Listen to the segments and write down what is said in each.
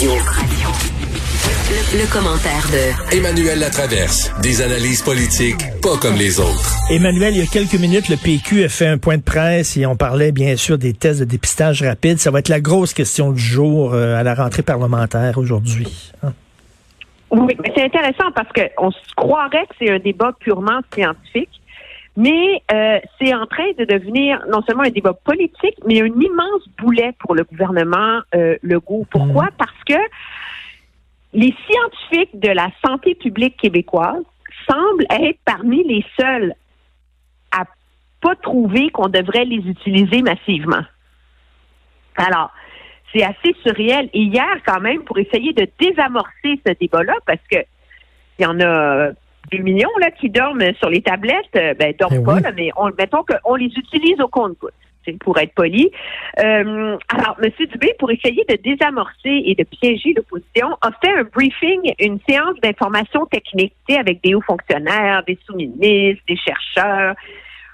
Radio. Le, commentaire de Emmanuel Latraverse. Des analyses politiques pas comme les autres. Emmanuel, il y a quelques minutes, le PQ a fait un point de presse et on parlait bien sûr des tests de dépistage rapide. Ça va être la grosse question du jour euh, à la rentrée parlementaire aujourd'hui. Hein? Oui, mais c'est intéressant parce qu'on croirait que c'est un débat purement scientifique. Mais euh, c'est en train de devenir non seulement un débat politique, mais un immense boulet pour le gouvernement euh, Legault. Pourquoi? Mmh. Parce que les scientifiques de la santé publique québécoise semblent être parmi les seuls à pas trouver qu'on devrait les utiliser massivement. Alors, c'est assez surréel. Et hier, quand même, pour essayer de désamorcer ce débat-là, parce que il y en a des millions là qui dorment sur les tablettes, euh, ben dorment eh pas, mais on, mettons qu'on les utilise au compte-gouttes pour être poli. Euh, alors, M. Dubé, pour essayer de désamorcer et de piéger l'opposition, a fait un briefing, une séance d'information technique avec des hauts fonctionnaires, des sous-ministres, des chercheurs,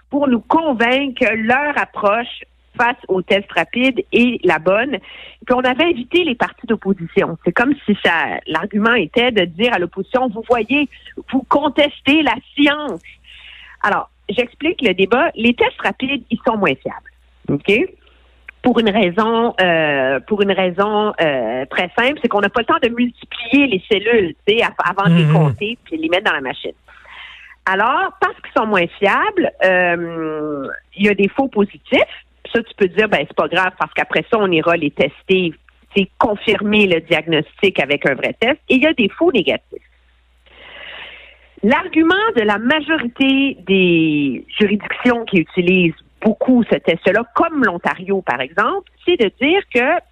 pour nous convaincre que leur approche face aux tests rapides est la bonne. Puis on avait invité les partis d'opposition. C'est comme si ça, l'argument était de dire à l'opposition, vous voyez, vous contestez la science. Alors, j'explique le débat. Les tests rapides, ils sont moins fiables. OK? Pour une raison, euh, pour une raison euh, très simple, c'est qu'on n'a pas le temps de multiplier les cellules, tu sais, avant de les mhm. compter puis les mettre dans la machine. Alors, parce qu'ils sont moins fiables, euh, il y a des faux positifs. Tu peux dire, ben c'est pas grave parce qu'après ça, on ira les tester, c'est confirmer le diagnostic avec un vrai test. Et il y a des faux négatifs. L'argument de la majorité des juridictions qui utilisent beaucoup ce test-là, comme l'Ontario, par exemple, c'est de dire que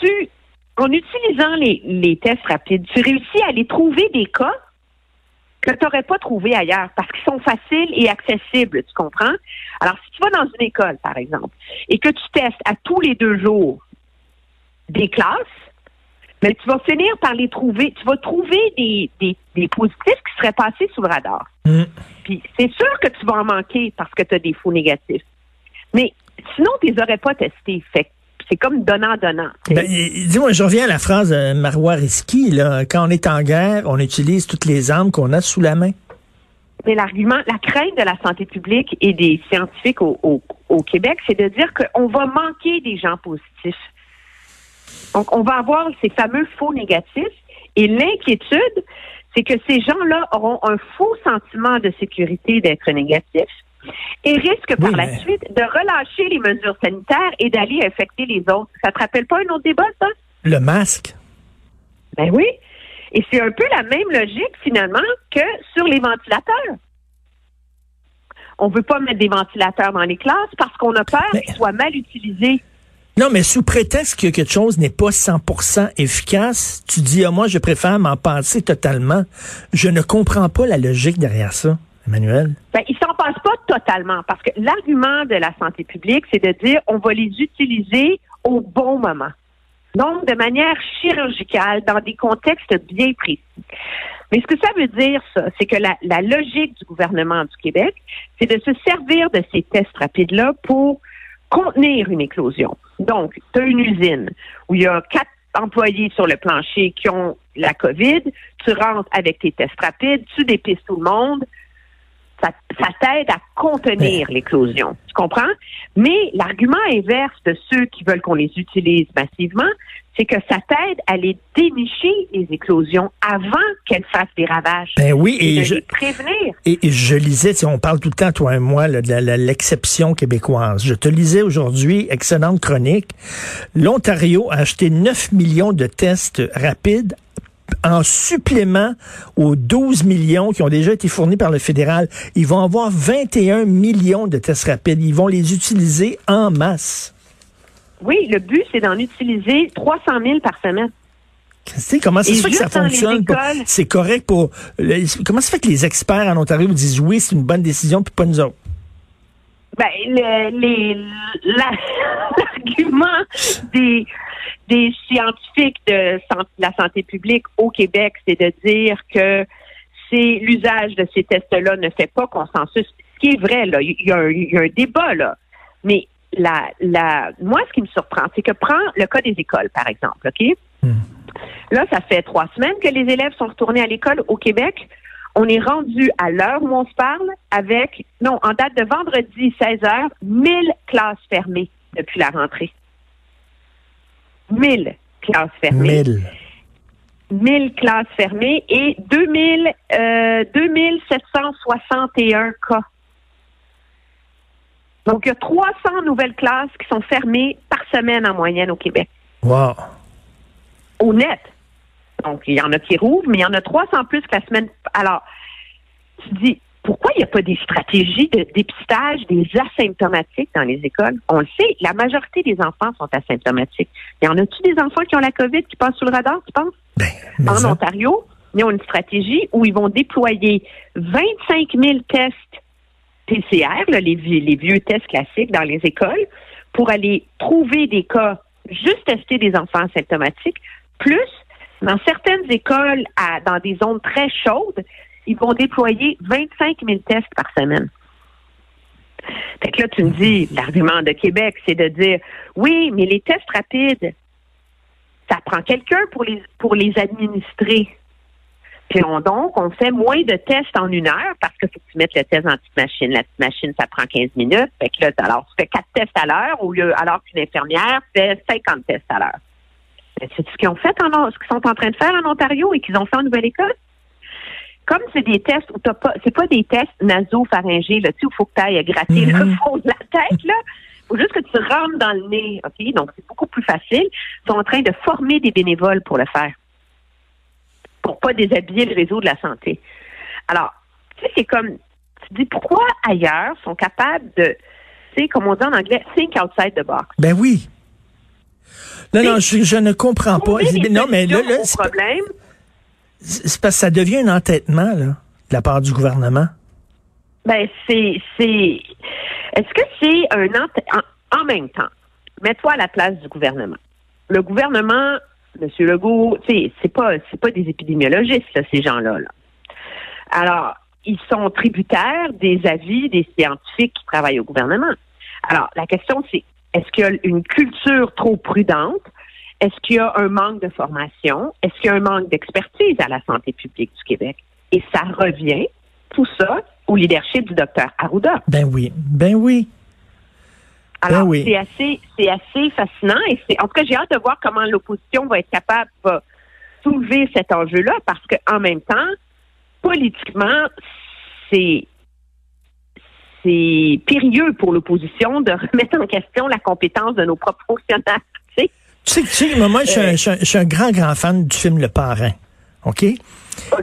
tu, en utilisant les, les tests rapides, tu réussis à aller trouver des cas que tu n'aurais pas trouvé ailleurs parce qu'ils sont faciles et accessibles, tu comprends? Alors, si tu vas dans une école, par exemple, et que tu testes à tous les deux jours des classes, mais tu vas finir par les trouver. Tu vas trouver des, des, des positifs qui seraient passés sous le radar. Mm. Puis c'est sûr que tu vas en manquer parce que tu as des faux négatifs. Mais sinon, tu les aurais pas testés. Fait c'est comme donnant-donnant. Ben, dis-moi, je reviens à la phrase de Marois Risky, là. Quand on est en guerre, on utilise toutes les armes qu'on a sous la main. Mais l'argument, la crainte de la santé publique et des scientifiques au, au, au Québec, c'est de dire qu'on va manquer des gens positifs. Donc, on va avoir ces fameux faux négatifs. Et l'inquiétude, c'est que ces gens-là auront un faux sentiment de sécurité d'être négatifs et risquent par la suite de relâcher les mesures sanitaires et d'aller infecter les autres. Ça te rappelle pas un autre débat, ça? Le masque. Ben oui. Et c'est un peu la même logique, finalement, que sur les ventilateurs. On ne veut pas mettre des ventilateurs dans les classes parce qu'on a peur qu'ils soient mal utilisés. Non, mais sous prétexte que quelque chose n'est pas 100% efficace, tu dis, à moi, je préfère m'en passer totalement. Je ne comprends pas la logique derrière ça. Emmanuel? Ben, ils s'en passent pas totalement parce que l'argument de la santé publique, c'est de dire on va les utiliser au bon moment. Donc, de manière chirurgicale, dans des contextes bien précis. Mais ce que ça veut dire, ça, c'est que la, la logique du gouvernement du Québec, c'est de se servir de ces tests rapides-là pour contenir une éclosion. Donc, tu as une usine où il y a quatre employés sur le plancher qui ont la COVID, tu rentres avec tes tests rapides, tu dépistes tout le monde, ça, t'aide à contenir l'éclosion. Tu comprends? Mais l'argument inverse de ceux qui veulent qu'on les utilise massivement, c'est que ça t'aide à les dénicher, les éclosions, avant qu'elles fassent des ravages. Ben oui, et, je, prévenir. Et, je lisais, si on parle tout le temps, toi et moi, de l'exception québécoise. Je te lisais aujourd'hui, excellente chronique. L'Ontario a acheté 9 millions de tests rapides en supplément aux 12 millions qui ont déjà été fournis par le fédéral. Ils vont avoir 21 millions de tests rapides. Ils vont les utiliser en masse. Oui, le but, c'est d'en utiliser 300 000 par semaine. comment ça se fait que ça fonctionne? C'est correct pour... comment ça fait que les experts en Ontario disent oui, c'est une bonne décision, puis pas nous autres? Ben, l'argument des, des scientifiques de la santé publique au Québec, c'est de dire que c'est l'usage de ces tests-là ne fait pas consensus. Ce qui est vrai, là, il y, a un, il y a un débat, là. Mais la, la, moi, ce qui me surprend, c'est que prends le cas des écoles, par exemple, OK? Hmm. Là, ça fait trois semaines que les élèves sont retournés à l'école au Québec. On est rendu à l'heure où on se parle avec, non, en date de vendredi 16 h 1000 classes fermées depuis la rentrée. 1000 classes fermées. 1000. 1000 classes fermées et 2000, euh, 2761 cas. Donc, il y a 300 nouvelles classes qui sont fermées par semaine en moyenne au Québec. Wow. Au net. Donc, il y en a qui rouvrent, mais il y en a 300 plus que la semaine. Alors, tu dis, pourquoi il n'y a pas des stratégies de dépistage des asymptomatiques dans les écoles? On le sait, la majorité des enfants sont asymptomatiques. Y en a-tu des enfants qui ont la COVID qui passent sous le radar, tu penses? Ben, en Ontario, ils ont une stratégie où ils vont déployer 25 000 tests PCR, les, les vieux tests classiques dans les écoles, pour aller trouver des cas, juste tester des enfants asymptomatiques, plus dans certaines écoles, à, dans des zones très chaudes, ils vont déployer 25 000 tests par semaine. Fait que là, tu me dis, l'argument de Québec, c'est de dire, oui, mais les tests rapides, ça prend quelqu'un pour les, pour les administrer. Puis on, donc, on fait moins de tests en une heure parce que faut que tu mettes le test dans la petite machine. La petite machine, ça prend 15 minutes. Fait que là, alors, tu fais quatre tests à l'heure au lieu, alors qu'une infirmière fait 50 tests à l'heure. C'est ce qu'ils ont fait en, ce qu'ils sont en train de faire en Ontario et qu'ils ont fait en Nouvelle-Écosse. Comme c'est des tests où t'as pas, c'est pas des tests nasopharyngés, là, tu sais, où il faut que tu ailles gratter le mhm. fond de la tête, là. faut juste que tu rentres dans le nez, OK? Donc, c'est beaucoup plus facile. Ils sont en train de former des bénévoles pour le faire. Pour pas déshabiller le réseau de la santé. Alors, tu sais, c'est comme, tu dis, pourquoi ailleurs sont capables de, tu sais, comme on dit en anglais, think outside the box? Ben oui. Non, non, je, ne comprends pas. Non, mais là, là c'est problème? C'est parce que ça devient un entêtement, là, de la part du gouvernement. Ben, c'est, c'est, est-ce que c'est un entêtement? En, même temps, mets-toi à la place du gouvernement. Le gouvernement, M. Legault, c'est pas, c'est pas des épidémiologistes, ces gens-là, là. Alors, ils sont tributaires des avis des scientifiques qui travaillent au gouvernement. Alors, la question, c'est est-ce qu'il y a une culture trop prudente? Est-ce qu'il y a un manque de formation? Est-ce qu'il y a un manque d'expertise à la santé publique du Québec? Et ça revient, tout ça, au leadership du docteur Arruda. Ben oui, ben oui. Alors, ben c'est assez, c'est assez fascinant et c'est, en tout cas, j'ai hâte de voir comment l'opposition va être capable de soulever cet enjeu-là parce qu'en même temps, politiquement, c'est c'est périlleux pour l'opposition de remettre en question la compétence de nos propres fonctionnaires. Tu sais, tu sais, moi, je suis, un, grand, grand fan du film Le Parrain. OK?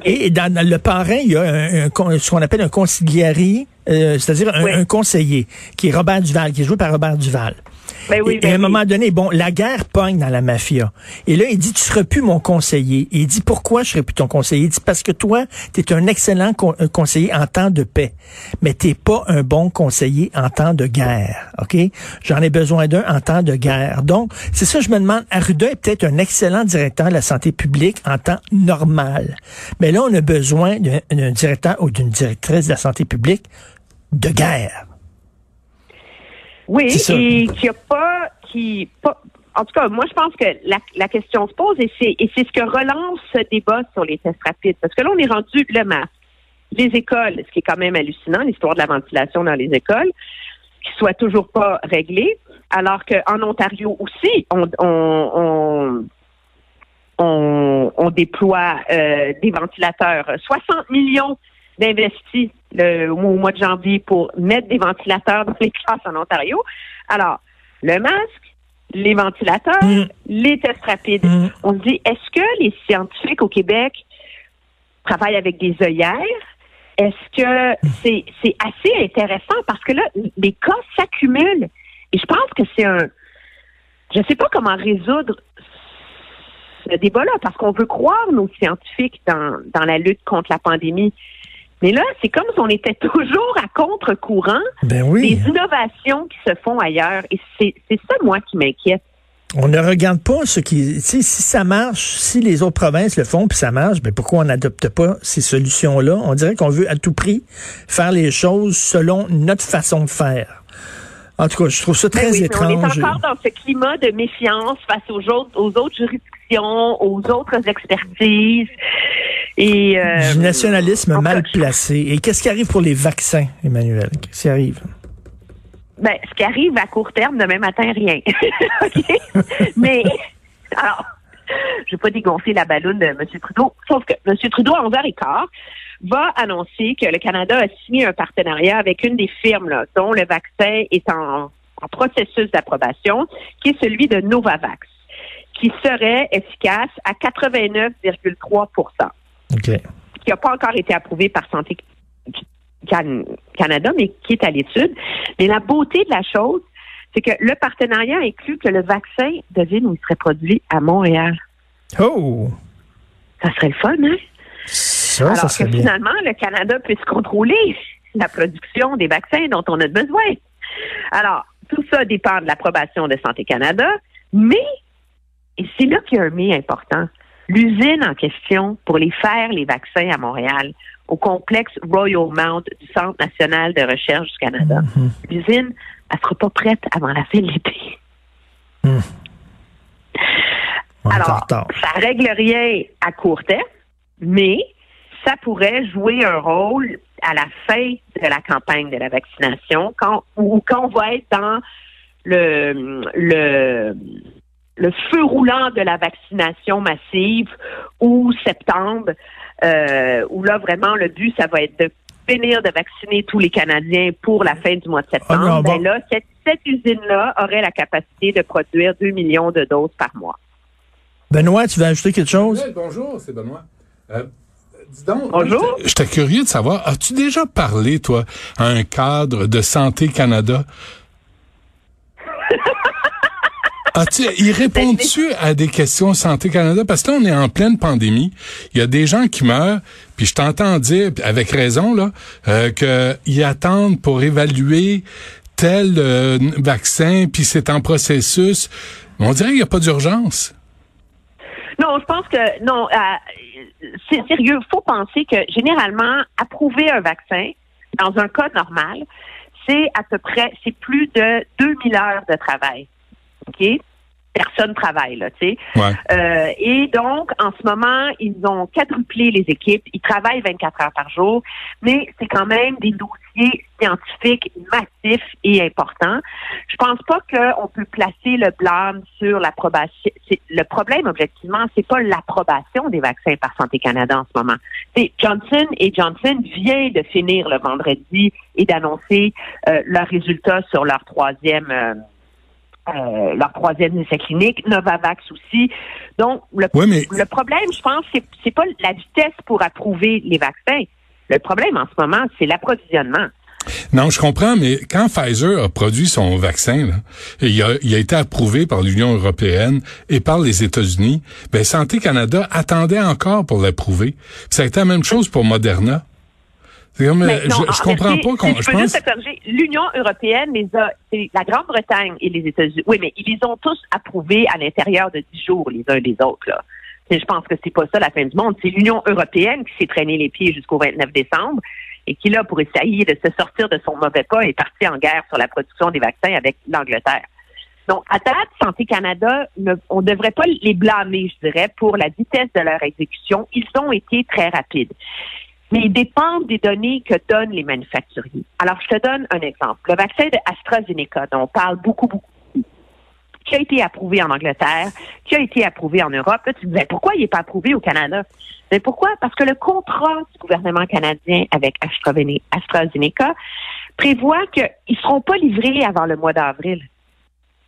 Et dans, Le Parrain, il y a un, ce qu'on appelle un consiglieri, euh, c'est-à-dire un, conseiller, qui est Robert Duval, qui est joué par Robert Duval. Ben et, à ben un moment donné, bon, la guerre pogne dans la mafia. Et là, il dit, tu seras plus mon conseiller. Et il dit, pourquoi je serai plus ton conseiller? Il dit, parce que toi, tu es un excellent euh, conseiller en temps de paix. Mais t'es pas un bon conseiller en temps de guerre. OK? J'en ai besoin d'un en temps de guerre. Donc, c'est ça, je me demande, Arruda est peut-être un excellent directeur de la santé publique en temps normal. Mais là, on a besoin d'un directeur ou d'une directrice de la santé publique de guerre. Oui, et qui a pas, qui pas, en tout cas, moi, je pense que la, la question se pose et c'est, et c'est ce que relance ce débat sur les tests rapides. Parce que là, on est rendu le masque. Les écoles, ce qui est quand même hallucinant, l'histoire de la ventilation dans les écoles, qui soit toujours pas réglée, alors qu'en Ontario aussi, on, on, on, on, déploie euh, des ventilateurs. 60 millions d'investis au mois de janvier pour mettre des ventilateurs dans les classes en Ontario. Alors, le masque, les ventilateurs, mm. les tests rapides. Mm. On se dit, est-ce que les scientifiques au Québec travaillent avec des œillères? Est-ce que mm. c'est, c'est assez intéressant? Parce que là, les cas s'accumulent. Et je pense que c'est un. Je ne sais pas comment résoudre ce débat-là parce qu'on veut croire nos scientifiques dans, dans la lutte contre la pandémie. Mais là, c'est comme si on était toujours à contre-courant ben des innovations qui se font ailleurs. Et c'est ça, moi, qui m'inquiète. On ne regarde pas ce qui, si ça marche, si les autres provinces le font puis ça marche, ben pourquoi on n'adopte pas ces solutions-là? On dirait qu'on veut à tout prix faire les choses selon notre façon de faire. En tout cas, je trouve ça Ben très oui, étrange. on est encore dans ce climat de méfiance face aux autres, aux autres juridictions, aux autres expertises. Et, euh, du nationalisme mal placé. Et qu'est-ce qui arrive pour les vaccins, Emmanuel? Qu'est-ce qui arrive? Ben, ce qui arrive à court terme, demain matin, rien. Mais, alors, je vais pas dégonfler la balloune de M. Trudeau, sauf que M. Trudeau, à 11h15, va annoncer que le Canada a signé un partenariat avec une des firmes là, dont le vaccin est en, en processus d'approbation, qui est celui de Novavax, qui serait efficace à 89,3% OK. qui n'a pas encore été approuvé par Santé Can- Canada, mais qui est à l'étude. Mais la beauté de la chose, c'est que le partenariat inclut que le vaccin, devine où il serait produit à Montréal. Oh! Ça serait le fun, hein? Ça, Alors ça que bien. finalement, le Canada puisse contrôler la production des vaccins dont on a besoin. Alors, tout ça dépend de l'approbation de Santé Canada, mais, et c'est là qu'il y a un mais important, l'usine en question pour les faire, les vaccins à Montréal, au complexe Royal Mount du Centre national de recherche du Canada, Mhm. l'usine, elle sera pas prête avant la fin de l'été. En Alors, ça règle rien à court terme, mais ça pourrait jouer un rôle à la fin de la campagne de la vaccination, quand ou quand on va être dans le le le feu roulant de la vaccination massive ou septembre, euh, où là vraiment le but ça va être de finir de vacciner tous les Canadiens pour la fin du mois de septembre. Ah non, bon. ben là, cette, cette usine-là aurait la capacité de produire 2 millions de doses par mois. Benoît, tu veux ajouter quelque chose? Ouais, bonjour, c'est Benoît. Euh, dis donc, Bonjour. j'étais- J'étais curieux de savoir, as-tu déjà parlé, toi, à un cadre de Santé Canada? As-tu, ils répondent-tu à des questions Santé Canada? Parce que là, on est en pleine pandémie. Il y a des gens qui meurent, puis je t'entends dire, avec raison, là, euh, qu'ils attendent pour évaluer tel euh, vaccin, puis c'est en processus. On dirait qu'il n'y a pas d'urgence. Non, je pense que non. euh, c'est sérieux. Faut penser que généralement, approuver un vaccin dans un cas normal, c'est à peu près, c'est plus de 2000 heures de travail. Personne travaille, là, tu sais. Ouais. Euh, et donc, en ce moment, ils ont quadruplé les équipes. Ils travaillent 24 heures par jour, mais c'est quand même des dossiers scientifiques massifs et importants. Je pense pas qu'on peut placer le blâme sur l'approbation. Le problème, objectivement, c'est pas l'approbation des vaccins par Santé Canada en ce moment. C'est Johnson et Johnson vient de finir le vendredi et d'annoncer euh, leurs résultats sur leur troisième. euh, euh, leur troisième essai clinique, Novavax aussi. Donc, le, mais le problème, je pense, c'est c'est pas la vitesse pour approuver les vaccins. Le problème en ce moment, c'est l'approvisionnement. Non, je comprends, mais quand Pfizer a produit son vaccin, là, il, a, il a été approuvé par l'Union européenne et par les États-Unis, ben Santé Canada attendait encore pour l'approuver. Ça a été la même chose pour Moderna. Comme, je, je en comprends pas qu'on, si je je peux pense, juste te corriger, l'Union européenne les a, c'est la Grande-Bretagne et les États-Unis. Oui, mais ils les ont tous approuvés à l'intérieur de dix jours les uns des autres. Là. Et je pense que c'est pas ça la fin du monde. C'est l'Union européenne qui s'est traîné les pieds jusqu'au 29 décembre et qui là pour essayer de se sortir de son mauvais pas est parti en guerre sur la production des vaccins avec l'Angleterre. Donc, à date, Santé Canada, on ne devrait pas les blâmer, je dirais, pour la vitesse de leur exécution. Ils ont été très rapides. Mais ils dépendent des données que donnent les manufacturiers. Alors, je te donne un exemple. Le vaccin de AstraZeneca, dont on parle beaucoup, beaucoup, qui a été approuvé en Angleterre, qui a été approuvé en Europe. Là, tu disais, pourquoi il n'est pas approuvé au Canada? Mais pourquoi? Parce que le contrat du gouvernement canadien avec AstraZene- AstraZeneca prévoit qu'ils ne seront pas livrés avant le mois d'avril.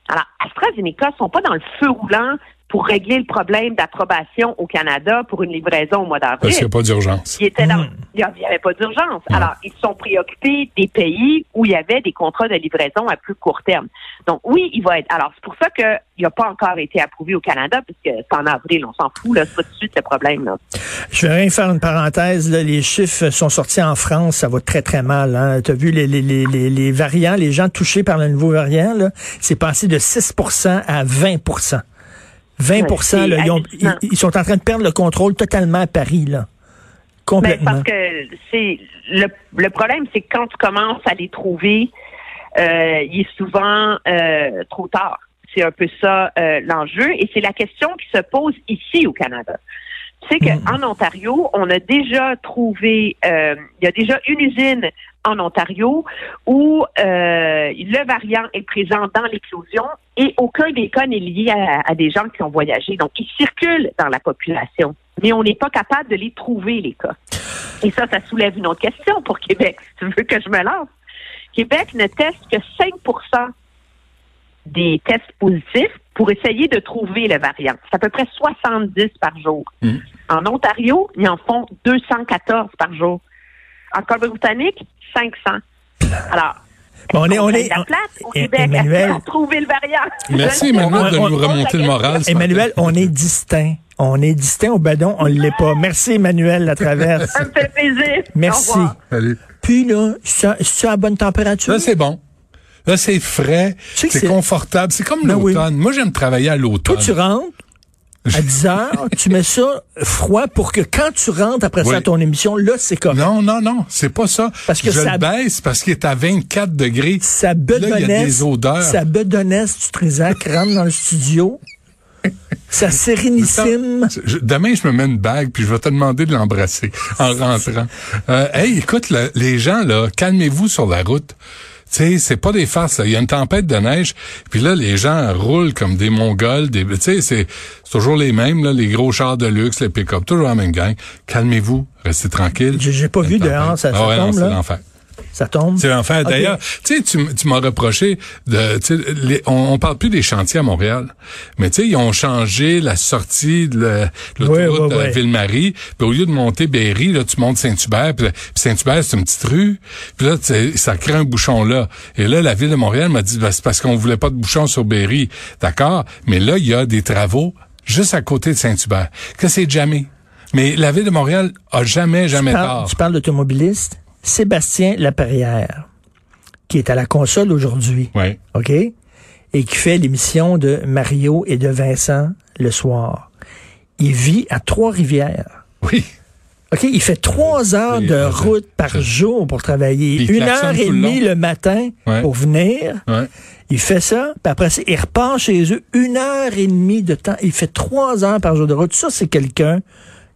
Alors, AstraZeneca ne sont pas dans le feu roulant pour régler le problème d'approbation au Canada pour une livraison au mois d'avril. parce qu'il n'y a pas d'urgence. Il n'y avait pas d'urgence. Alors, ils se sont préoccupés des pays où il y avait des contrats de livraison à plus court terme. Donc, oui, il va être. Alors, c'est pour ça qu'il n'a pas encore été approuvé au Canada, puisque c'est en avril, on s'en fout, là, c'est pas tout de suite le problème, là. Je vais rien faire une parenthèse. Là, les chiffres sont sortis en France, ça va très très mal. Hein. Tu as vu les, les, les, les, les variants, les gens touchés par le nouveau variant, là, c'est passé de 6 à 20 20 Ouais, c'est là, ils, ont- ils- ils sont en train de perdre le contrôle totalement à Paris, là. Ben, Complètement. parce que c'est le, le problème, c'est que quand tu commences à les trouver euh, il est souvent euh, trop tard. C'est un peu ça euh, l'enjeu et c'est la question qui se pose ici au Canada. Tu sais qu'en mm. Ontario, on a déjà trouvé, il y a déjà une usine en Ontario où le variant est présent dans l'éclosion et aucun des cas n'est lié à, des gens qui ont voyagé. Donc, ils circulent dans la population, mais on n'est pas capable de les trouver, les cas. Et ça, ça soulève une autre question pour Québec, si tu veux que je me lance? Québec ne teste que 5% des tests positifs pour essayer de trouver le variant. C'est à peu près 70 par jour. Mmh. En Ontario, ils en font 214 par jour. En Colombie-Britannique, 500. Alors, on est, on est, la place au Québec? Emmanuel, à trouver le variant. Merci, Emmanuel, de nous remonter le moral. Emmanuel, on est distinct. On est distinct au badon, on ne l'est pas. Merci, Emmanuel, la traverse. Ça me fait plaisir. Merci. Salut. Puis là, c'est à bonne température? Là, c'est bon. Là, c'est frais, c'est confortable. C'est comme ben l'automne. Moi, j'aime travailler à l'automne. Toi, tu rentres à 10 heures, tu mets ça froid pour que quand tu rentres après ça à ton émission, là, c'est comme. Non, non, non, c'est pas ça. Parce que Je ça le baisse parce qu'il est à 24 degrés. Ça bedonnesse. Là, il y a des odeurs. Ça bedonnesse du Trisac rentre dans le studio. Ça sérénissime. Demain, je me mets une bague puis je vais te demander de l'embrasser en rentrant. Euh, hey, écoute, les gens là, calmez-vous sur la route. Tu sais, c'est pas des farces. Il y a une tempête de neige, puis là, les gens roulent comme des Mongols. Des, tu sais, c'est toujours les mêmes, là, les gros chars de luxe, les pick-up, toujours la même gang. Calmez-vous, restez tranquille. J'ai pas vu dehors, ça, ah tombe, là. Ça tombe? C'est l'enfer. D'ailleurs, tu sais, tu, m'as reproché de, les, on, on, parle plus des chantiers à Montréal, mais tu sais, ils ont changé la sortie de l'autoroute de Ville-Marie. Puis au lieu de monter Berry, là, tu montes Saint-Hubert. Puis, Saint-Hubert, c'est une petite rue. Puis là, ça crée un bouchon là. Et là, la ville de Montréal m'a dit, ben, c'est parce qu'on voulait pas de bouchon sur Berry. D'accord, mais là, il y a des travaux juste à côté de Saint-Hubert. Que c'est jamais. Mais la ville de Montréal a jamais, jamais tort. Tu parles d'automobilistes? Sébastien Laperrière, qui est à la console aujourd'hui. OK? Et qui fait l'émission de Mario et de Vincent le soir. Il vit à Trois-Rivières. Oui. OK, il fait trois heures de route par jour pour travailler. Une heure et demie le, matin pour venir. Il fait ça, puis après il repart chez eux une heure et demie de temps. Il fait trois heures par jour de route. Ça, c'est quelqu'un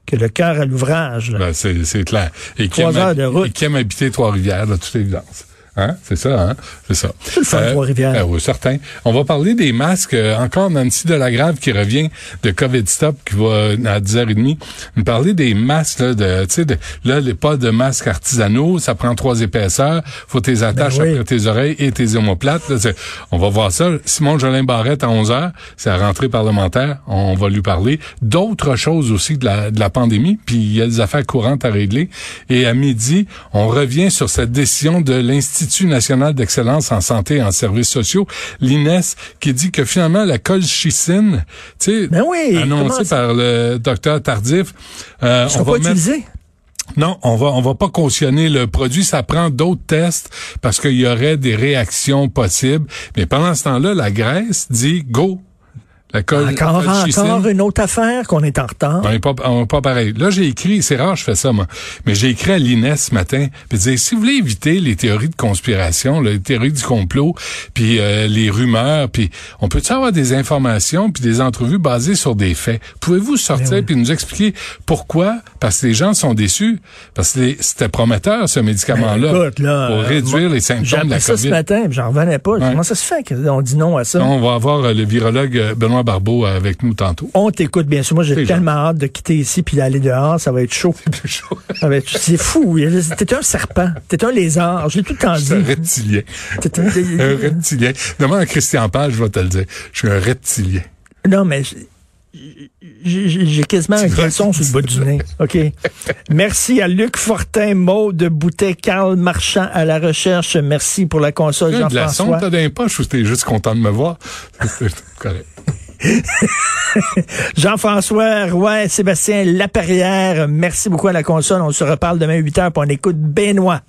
que le cœur à l'ouvrage. Ben, c'est clair. Et qui, aime, de route. et qui aime habiter Trois-Rivières, de toute évidence. Hein? C'est ça, hein? C'est ça. Le fun, euh. Euh, oui, certain. On va parler des masques. Euh, encore Nancy Delagrave qui revient de COVID Stop, qui va à 10h30 nous parler des masques, là, de, tu sais, là, les pas de masques artisanaux, ça prend trois épaisseurs, faut tes attaches ben après tes oreilles et tes omoplates. Là, on va voir ça. Simon Jolin Barrette à 11h, c'est la rentrée parlementaire, on va lui parler. D'autres choses aussi de la, de la pandémie, puis il y a des affaires courantes à régler. Et à midi, on revient sur cette décision de l'Institut l'Institut national d'excellence en santé et en services sociaux, l'INES, qui dit que finalement la colchicine, tu sais, ben oui, annoncée par le docteur Tardif, euh, on va pas Non, on va on va pas cautionner le produit. Ça prend d'autres tests parce qu'il y aurait des réactions possibles. Mais pendant ce temps-là, la Grèce dit go, encore, encore une autre affaire qu'on est en retard. On n'est pas, pas pareil. Là, j'ai écrit, c'est rare, je fais ça, moi, mais j'ai écrit à l'INES ce matin, puis dire, si vous voulez éviter les théories de conspiration, les théories du complot, puis euh, les rumeurs, puis on peut avoir des informations, puis des entrevues basées sur des faits? Pouvez-vous sortir ben puis nous expliquer pourquoi? Parce que les gens sont déçus, parce que c'était prometteur, ce médicament-là, ben, pour réduire les symptômes de la ça ce matin, j'en revenais pas. Comment ça se fait qu'on dit non à ça? On va avoir euh, le virologue euh, Barbeau avec nous tantôt. On t'écoute, bien sûr. Moi, j'ai tellement hâte de quitter ici puis d'aller dehors. Ça va être chaud. C'est fou. T'es un serpent. T'es un lézard. Je l'ai tout le temps dit. un reptilien. un... un reptilien. Demande à Christian Page, je vais te le dire. Je suis un reptilien. Non, mais j'ai quasiment un caleçon sur le bout du nez. OK? Merci à Luc Fortin, de Boutet, Carl Marchand à la recherche. Merci pour la console, Jean-François. De la sonde, t'as d'un poche ou t'es juste content de me voir? correct. Jean-François Roy, Sébastien Laperrière, merci beaucoup à la console. On se reparle demain 8 h pour on écoute Benoît.